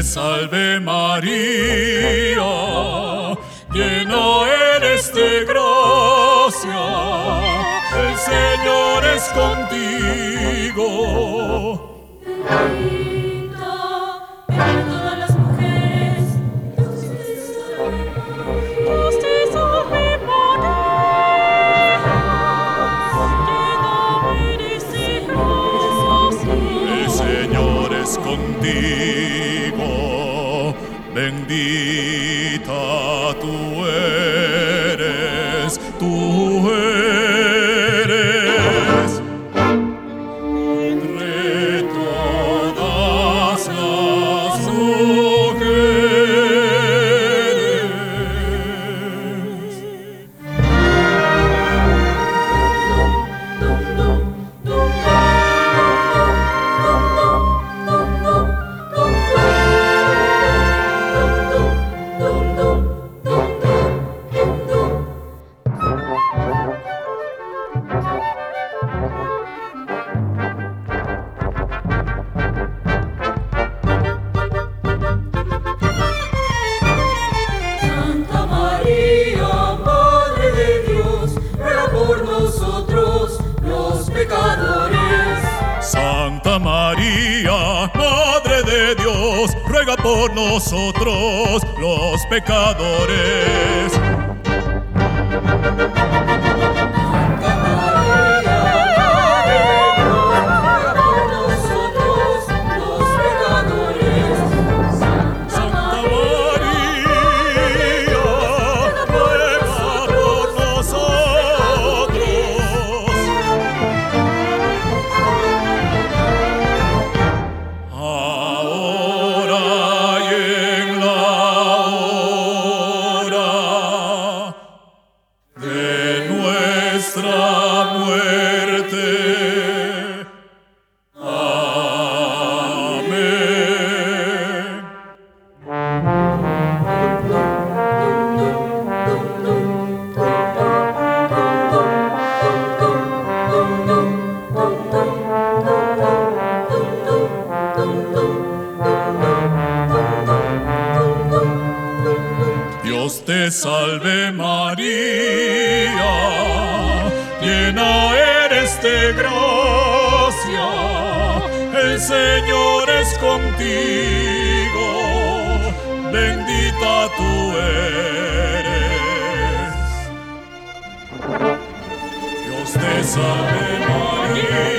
te salve María, llena eres de gracia, el Señor es contigo. Bendita entre todas las mujeres, Dios te salve María, llena eres de gracia. El Señor es contigo, bendita tú eres, tú eres. Madre de Dios, ruega por nosotros los pecadores. Dios te salve María, llena eres de gracia, el Señor es contigo, bendita tú eres. Dios te salve María.